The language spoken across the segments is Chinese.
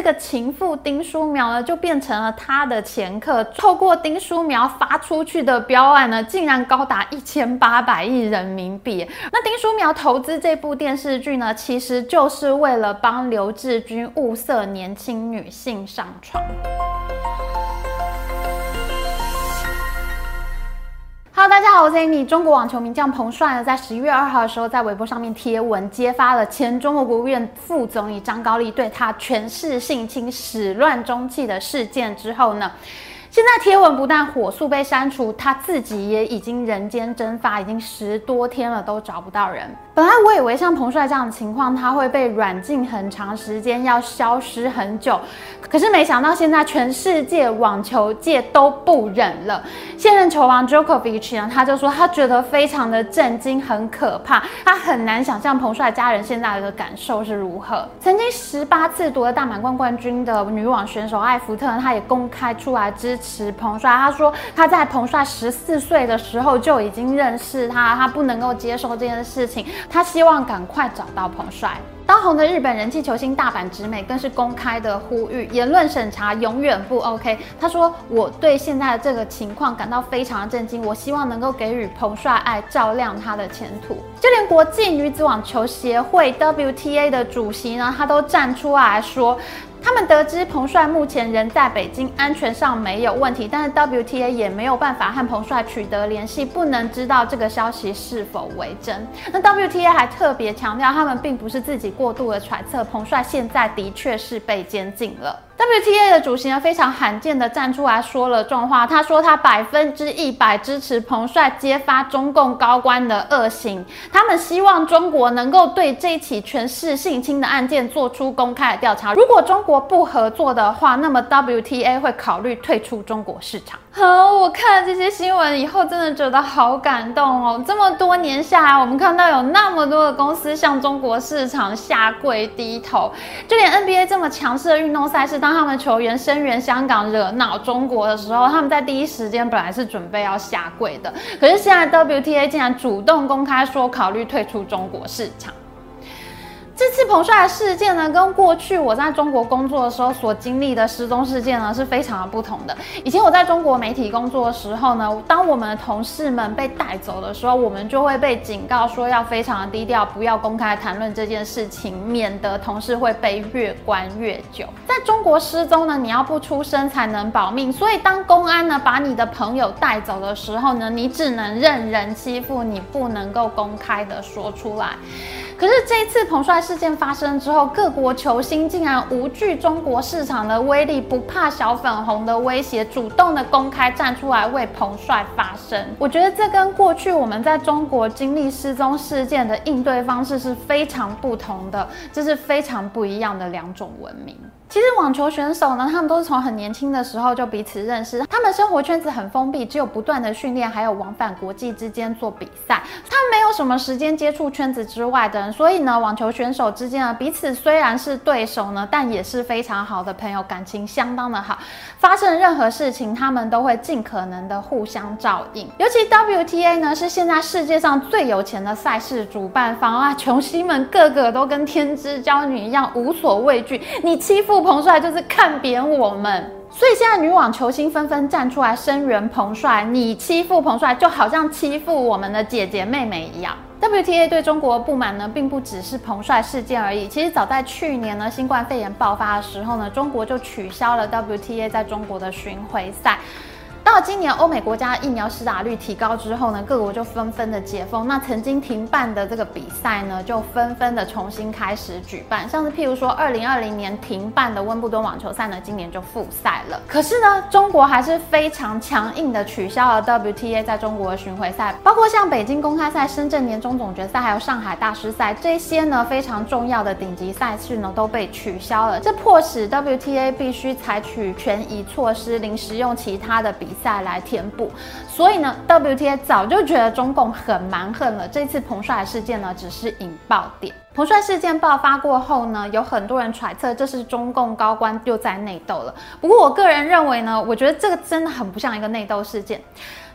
这个情妇丁书苗呢，就变成了他的前客。透过丁书苗发出去的标案呢，竟然高达一千八百亿人民币。那丁书苗投资这部电视剧呢，其实就是为了帮刘志军物色年轻女性上床。Hello，大家好，我是 Amy。中国网球名将彭帅呢，在十一月二号的时候，在微博上面贴文揭发了前中国国务院副总理张高丽对他权势性侵、始乱终弃的事件之后呢，现在贴文不但火速被删除，他自己也已经人间蒸发，已经十多天了都找不到人。本来我以为像彭帅这样的情况，他会被软禁很长时间，要消失很久。可是没想到现在全世界网球界都不忍了。现任球王 Djokovic 呢，他就说他觉得非常的震惊，很可怕，他很难想象彭帅家人现在的感受是如何。曾经十八次夺得大满贯冠军的女网选手艾福特，她也公开出来支持彭帅。他说他在彭帅十四岁的时候就已经认识他，他不能够接受这件事情，他希望赶快找到彭帅。当红的日本人气球星大阪直美更是公开的呼吁，言论审查永远不 OK。他说：“我对现在的这个情况感到非常的震惊，我希望能够给予彭帅爱，照亮他的前途。”就连国际女子网球协会 WTA 的主席呢，他都站出来说。他们得知彭帅目前人在北京，安全上没有问题，但是 WTA 也没有办法和彭帅取得联系，不能知道这个消息是否为真。那 WTA 还特别强调，他们并不是自己过度的揣测，彭帅现在的确是被监禁了。WTA 的主席呢，非常罕见的站出来说了重话。他说他百分之一百支持彭帅揭发中共高官的恶行。他们希望中国能够对这起权势性侵的案件做出公开的调查。如果中国不合作的话，那么 WTA 会考虑退出中国市场。好，我看了这些新闻以后，真的觉得好感动哦。这么多年下来，我们看到有那么多的公司向中国市场下跪低头，就连 NBA 这么强势的运动赛事，当他们球员声援香港、惹恼中国的时候，他们在第一时间本来是准备要下跪的，可是现在 WTA 竟然主动公开说考虑退出中国市场。这次彭帅的事件呢，跟过去我在中国工作的时候所经历的失踪事件呢，是非常的不同的。以前我在中国媒体工作的时候呢，当我们的同事们被带走的时候，我们就会被警告说要非常的低调，不要公开谈论这件事情，免得同事会被越关越久。在中国失踪呢，你要不出声才能保命，所以当公安呢把你的朋友带走的时候呢，你只能任人欺负，你不能够公开的说出来。可是这一次彭帅事件发生之后，各国球星竟然无惧中国市场的威力，不怕小粉红的威胁，主动的公开站出来为彭帅发声。我觉得这跟过去我们在中国经历失踪事件的应对方式是非常不同的，这是非常不一样的两种文明。其实网球选手呢，他们都是从很年轻的时候就彼此认识，他们生活圈子很封闭，只有不断的训练，还有往返国际之间做比赛，他们没有什么时间接触圈子之外的人，所以呢，网球选手之间呢，彼此虽然是对手呢，但也是非常好的朋友，感情相当的好。发生任何事情，他们都会尽可能的互相照应。尤其 WTA 呢，是现在世界上最有钱的赛事主办方啊，球星们个个都跟天之骄女一样，无所畏惧。你欺负彭帅就是看扁我们，所以现在女网球星纷纷站出来声援彭帅。你欺负彭帅，就好像欺负我们的姐姐妹妹一样。WTA 对中国不满呢，并不只是彭帅事件而已。其实早在去年呢，新冠肺炎爆发的时候呢，中国就取消了 WTA 在中国的巡回赛。到今年，欧美国家疫苗施打率提高之后呢，各国就纷纷的解封。那曾经停办的这个比赛呢，就纷纷的重新开始举办。像是譬如说，二零二零年停办的温布顿网球赛呢，今年就复赛了。可是呢，中国还是非常强硬的取消了 WTA 在中国的巡回赛，包括像北京公开赛、深圳年终总决赛，还有上海大师赛这些呢非常重要的顶级赛事呢都被取消了。这迫使 WTA 必须采取权宜措施，临时用其他的比比。赛来填补，所以呢，WTA 早就觉得中共很蛮横了。这次彭帅事件呢，只是引爆点。彭帅事件爆发过后呢，有很多人揣测这是中共高官又在内斗了。不过我个人认为呢，我觉得这个真的很不像一个内斗事件。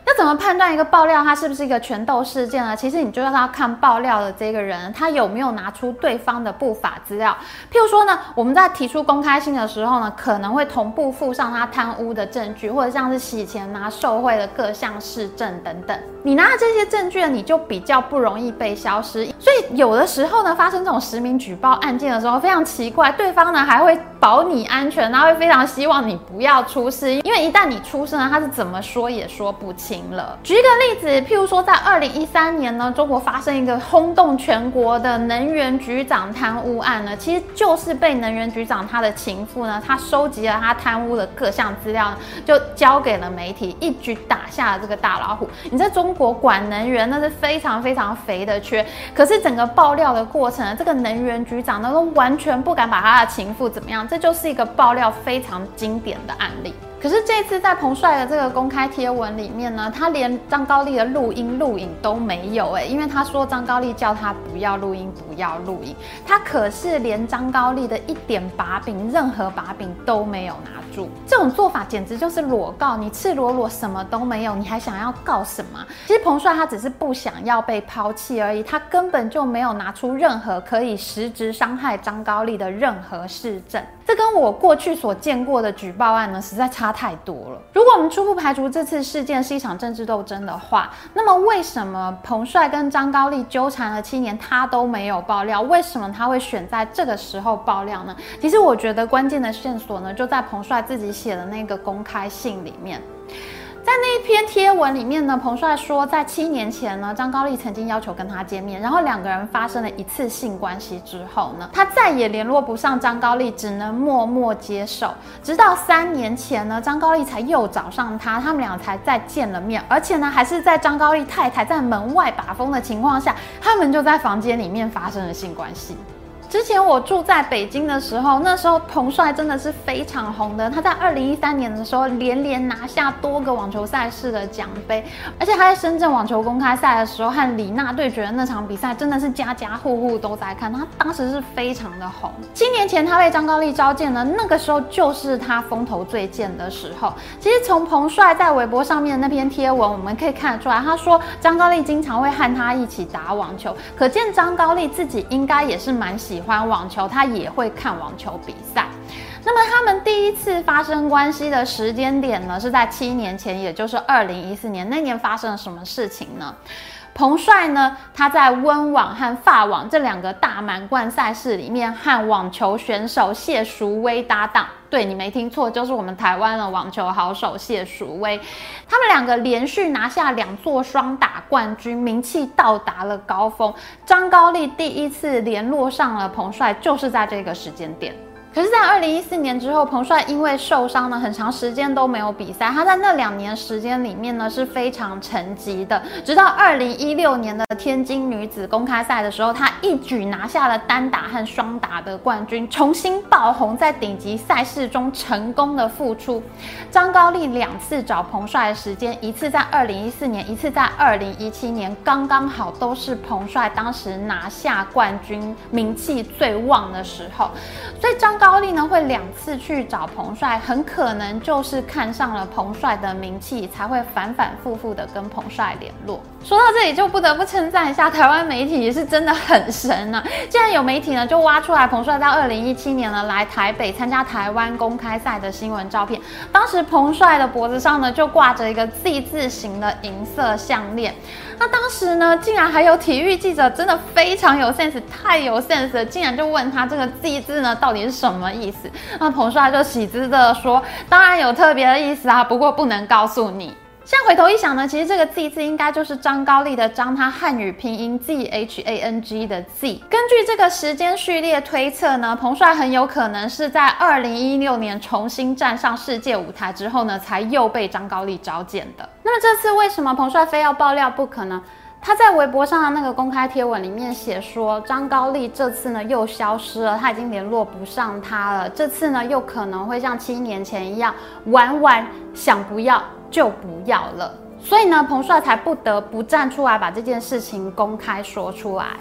要怎么判断一个爆料它是不是一个权斗事件呢？其实你就要看爆料的这个人他有没有拿出对方的不法资料。譬如说呢，我们在提出公开信的时候呢，可能会同步附上他贪污的证据，或者像是洗钱拿受贿的各项事证等等。你拿了这些证据呢，你就比较不容易被消失。所以有的时候呢，发生这种实名举报案件的时候，非常奇怪，对方呢还会保你安全，他会非常希望你不要出事，因为一旦你出事呢，他是怎么说也说不清。了。举一个例子，譬如说，在二零一三年呢，中国发生一个轰动全国的能源局长贪污案呢，其实就是被能源局长他的情妇呢，他收集了他贪污的各项资料，就交给了媒体，一举打下了这个大老虎。你在中国管能源那是非常非常肥的缺，可是整个爆料的过程，这个能源局长呢都完全不敢把他的情妇怎么样，这就是一个爆料非常经典的案例。可是这次在彭帅的这个公开贴文里面呢，他连张高丽的录音录影都没有哎，因为他说张高丽叫他不要录音，不要录影，他可是连张高丽的一点把柄，任何把柄都没有拿住。这种做法简直就是裸告，你赤裸裸什么都没有，你还想要告什么？其实彭帅他只是不想要被抛弃而已，他根本就没有拿出任何可以实质伤害张高丽的任何事证。这跟我过去所见过的举报案呢，实在差太多了。如果我们初步排除这次事件是一场政治斗争的话，那么为什么彭帅跟张高丽纠缠了七年，他都没有爆料？为什么他会选在这个时候爆料呢？其实我觉得关键的线索呢，就在彭帅自己写的那个公开信里面。在那一篇贴文里面呢，彭帅说，在七年前呢，张高丽曾经要求跟他见面，然后两个人发生了一次性关系之后呢，他再也联络不上张高丽，只能默默接受。直到三年前呢，张高丽才又找上他，他们俩才再见了面，而且呢，还是在张高丽太太在门外把风的情况下，他们就在房间里面发生了性关系。之前我住在北京的时候，那时候彭帅真的是非常红的。他在二零一三年的时候，连连拿下多个网球赛事的奖杯，而且他在深圳网球公开赛的时候和李娜对决的那场比赛，真的是家家户户都在看。他当时是非常的红。七年前他被张高丽召见呢，那个时候就是他风头最健的时候。其实从彭帅在微博上面的那篇贴文，我们可以看得出来，他说张高丽经常会和他一起打网球，可见张高丽自己应该也是蛮喜。喜欢网球，他也会看网球比赛。那么他们第一次发生关系的时间点呢，是在七年前，也就是二零一四年。那年发生了什么事情呢？彭帅呢，他在温网和法网这两个大满贯赛事里面，和网球选手谢淑薇搭档。对，你没听错，就是我们台湾的网球好手谢淑薇。他们两个连续拿下两座双打冠军，名气到达了高峰。张高丽第一次联络上了彭帅，就是在这个时间点。可是，在二零一四年之后，彭帅因为受伤呢，很长时间都没有比赛。他在那两年时间里面呢，是非常沉寂的。直到二零一六年的天津女子公开赛的时候，他一举拿下了单打和双打的冠军，重新爆红，在顶级赛事中成功的复出。张高丽两次找彭帅的时间，一次在二零一四年，一次在二零一七年，刚刚好都是彭帅当时拿下冠军、名气最旺的时候。所以张高。高丽呢会两次去找彭帅，很可能就是看上了彭帅的名气，才会反反复复的跟彭帅联络。说到这里，就不得不称赞一下台湾媒体，也是真的很神呢、啊。既然有媒体呢就挖出来彭帅在二零一七年呢来台北参加台湾公开赛的新闻照片，当时彭帅的脖子上呢就挂着一个 Z 字形的银色项链。那当时呢，竟然还有体育记者，真的非常有 sense，太有 sense 了，竟然就问他这个 Z 字呢到底是什么意思？那彭帅就喜滋滋的说，当然有特别的意思啊，不过不能告诉你。现在回头一想呢，其实这个 Z 字应该就是张高丽的张，他汉语拼音 Z H A N G 的 Z。根据这个时间序列推测呢，彭帅很有可能是在二零一六年重新站上世界舞台之后呢，才又被张高丽召见的。那么这次为什么彭帅非要爆料不可呢？他在微博上的那个公开贴文里面写说，张高丽这次呢又消失了，他已经联络不上他了。这次呢又可能会像七年前一样，玩玩想不要就不要了。所以呢，彭帅才不得不站出来把这件事情公开说出来。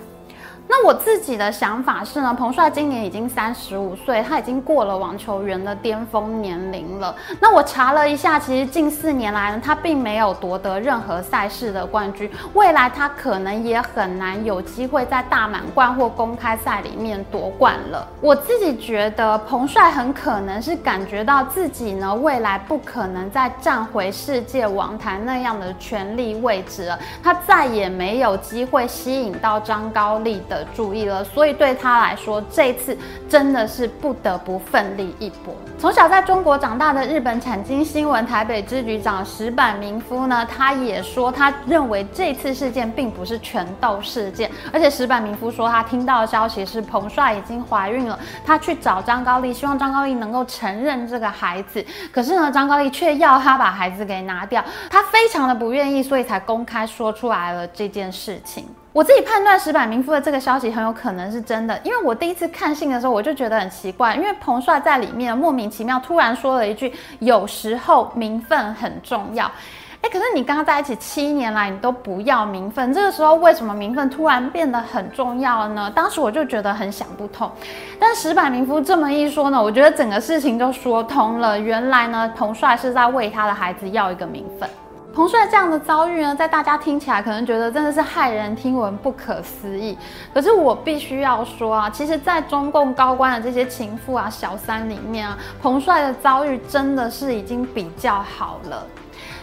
那我自己的想法是呢，彭帅今年已经三十五岁，他已经过了网球员的巅峰年龄了。那我查了一下，其实近四年来呢，他并没有夺得任何赛事的冠军，未来他可能也很难有机会在大满贯或公开赛里面夺冠了。我自己觉得彭帅很可能是感觉到自己呢，未来不可能再站回世界王坛那样的权力位置了，他再也没有机会吸引到张高丽的的注意了，所以对他来说，这次真的是不得不奋力一搏。从小在中国长大的日本产经新闻台北支局长石坂明夫呢，他也说，他认为这次事件并不是全斗事件，而且石坂明夫说，他听到的消息是彭帅已经怀孕了，他去找张高丽，希望张高丽能够承认这个孩子，可是呢，张高丽却要他把孩子给拿掉，他非常的不愿意，所以才公开说出来了这件事情。我自己判断石坂明夫的这个消息很有可能是真的，因为我第一次看信的时候，我就觉得很奇怪，因为彭帅在里面莫名其妙突然说了一句“有时候名分很重要”，哎，可是你跟他在一起七年来，你都不要名分，这个时候为什么名分突然变得很重要呢？当时我就觉得很想不通，但石坂明夫这么一说呢，我觉得整个事情就说通了。原来呢，彭帅是在为他的孩子要一个名分。彭帅这样的遭遇呢，在大家听起来可能觉得真的是骇人听闻、不可思议。可是我必须要说啊，其实，在中共高官的这些情妇啊、小三里面啊，彭帅的遭遇真的是已经比较好了。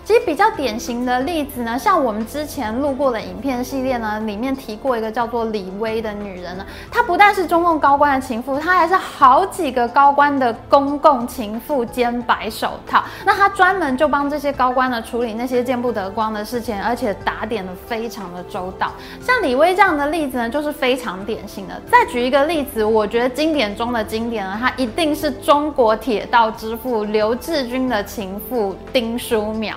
其实比较典型的例子呢，像我们之前录过的影片系列呢，里面提过一个叫做李薇的女人呢，她不但是中共高官的情妇，她还是好几个高官的公共情妇兼白手套。那她专门就帮这些高官呢处理那些见不得光的事情，而且打点的非常的周到。像李薇这样的例子呢，就是非常典型的。再举一个例子，我觉得经典中的经典呢，她一定是中国铁道之父刘志军的情妇丁书苗。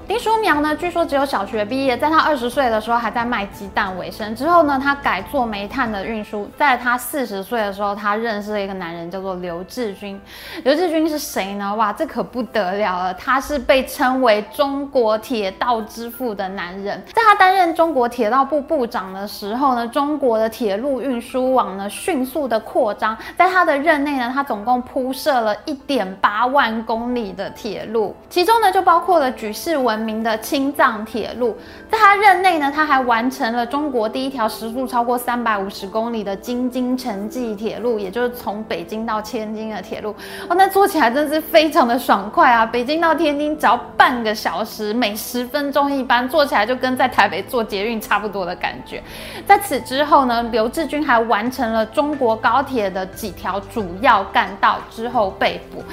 林书苗呢，据说只有小学毕业，在他二十岁的时候还在卖鸡蛋为生。之后呢，他改做煤炭的运输。在他四十岁的时候，他认识了一个男人，叫做刘志军。刘志军是谁呢？哇，这可不得了了！他是被称为中国铁道之父的男人。在他担任中国铁道部部长的时候呢，中国的铁路运输网呢迅速的扩张。在他的任内呢，他总共铺设了一点八万公里的铁路，其中呢就包括了举世闻名的青藏铁路，在他任内呢，他还完成了中国第一条时速超过三百五十公里的京津城际铁路，也就是从北京到天津的铁路。哦，那坐起来真是非常的爽快啊！北京到天津只要半个小时，每十分钟一班，坐起来就跟在台北坐捷运差不多的感觉。在此之后呢，刘志军还完成了中国高铁的几条主要干道，之后被捕。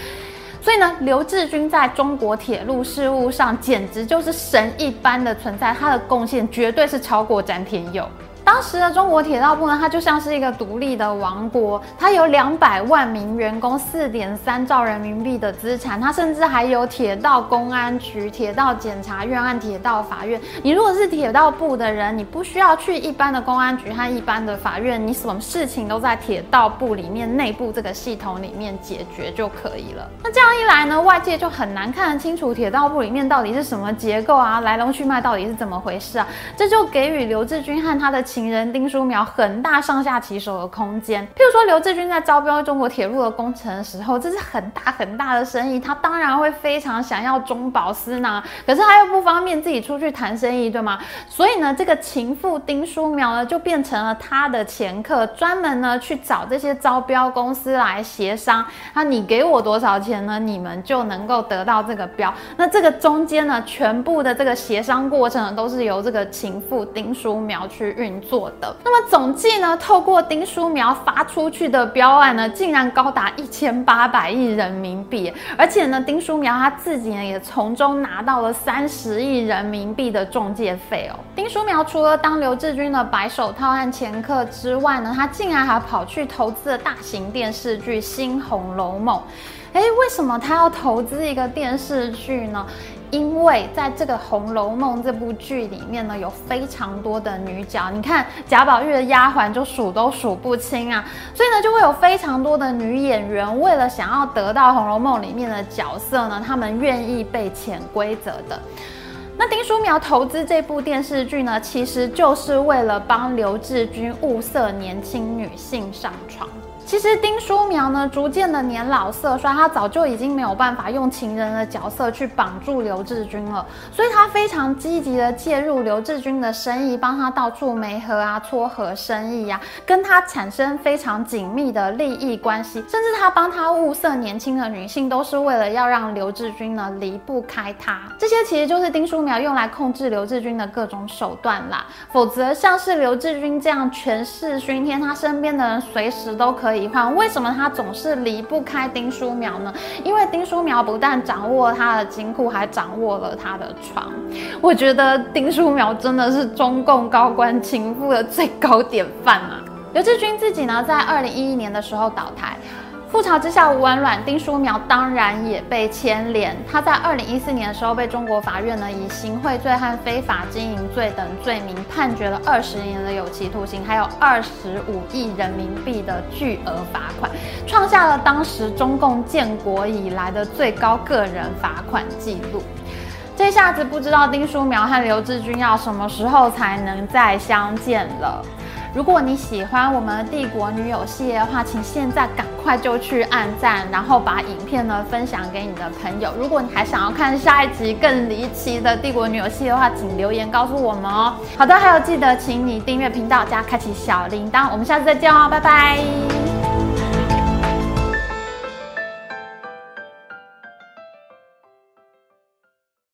所以呢，刘志军在中国铁路事务上简直就是神一般的存在，他的贡献绝对是超过詹天佑。当时的中国铁道部呢，它就像是一个独立的王国，它有两百万名员工，四点三兆人民币的资产，它甚至还有铁道公安局、铁道检察院和铁道法院。你如果是铁道部的人，你不需要去一般的公安局和一般的法院，你什么事情都在铁道部里面内部这个系统里面解决就可以了。那这样一来呢，外界就很难看得清楚铁道部里面到底是什么结构啊，来龙去脉到底是怎么回事啊？这就给予刘志军和他的情人丁书苗很大上下其手的空间。譬如说，刘志军在招标中国铁路的工程的时候，这是很大很大的生意，他当然会非常想要中饱私囊，可是他又不方便自己出去谈生意，对吗？所以呢，这个情妇丁书苗呢，就变成了他的掮客，专门呢去找这些招标公司来协商。那你给我多少钱呢？你们就能够得到这个标。那这个中间呢，全部的这个协商过程，都是由这个情妇丁书苗去运作做的。那么总计呢，透过丁书苗发出去的标案呢，竟然高达一千八百亿人民币，而且呢，丁书苗他自己呢也从中拿到了三十亿人民币的中介费哦。丁书苗除了当刘志军的白手套和掮客之外呢，他竟然还跑去投资了大型电视剧《新红楼梦》。诶，为什么他要投资一个电视剧呢？因为在这个《红楼梦》这部剧里面呢，有非常多的女角，你看贾宝玉的丫鬟就数都数不清啊，所以呢，就会有非常多的女演员为了想要得到《红楼梦》里面的角色呢，她们愿意被潜规则的。那丁书苗投资这部电视剧呢，其实就是为了帮刘志军物色年轻女性上床。其实丁书苗呢，逐渐的年老色衰，他早就已经没有办法用情人的角色去绑住刘志军了，所以他非常积极的介入刘志军的生意，帮他到处媒合啊、撮合生意呀、啊，跟他产生非常紧密的利益关系，甚至他帮他物色年轻的女性，都是为了要让刘志军呢离不开他。这些其实就是丁书苗用来控制刘志军的各种手段啦。否则像是刘志军这样权势熏天，他身边的人随时都可以。为什么他总是离不开丁书苗呢？因为丁书苗不但掌握了他的金库，还掌握了他的床。我觉得丁书苗真的是中共高官情妇的最高典范啊！刘志军自己呢，在二零一一年的时候倒台。覆巢之下无完卵，丁书苗当然也被牵连。他在二零一四年的时候被中国法院呢以行贿罪和非法经营罪等罪名判决了二十年的有期徒刑，还有二十五亿人民币的巨额罚款，创下了当时中共建国以来的最高个人罚款记录。这下子不知道丁书苗和刘志军要什么时候才能再相见了。如果你喜欢我们的帝国女友系列的话，请现在赶快就去按赞，然后把影片呢分享给你的朋友。如果你还想要看下一集更离奇的帝国女友系列的话，请留言告诉我们哦。好的，还有记得请你订阅频道加开启小铃铛，我们下次再见哦，拜拜。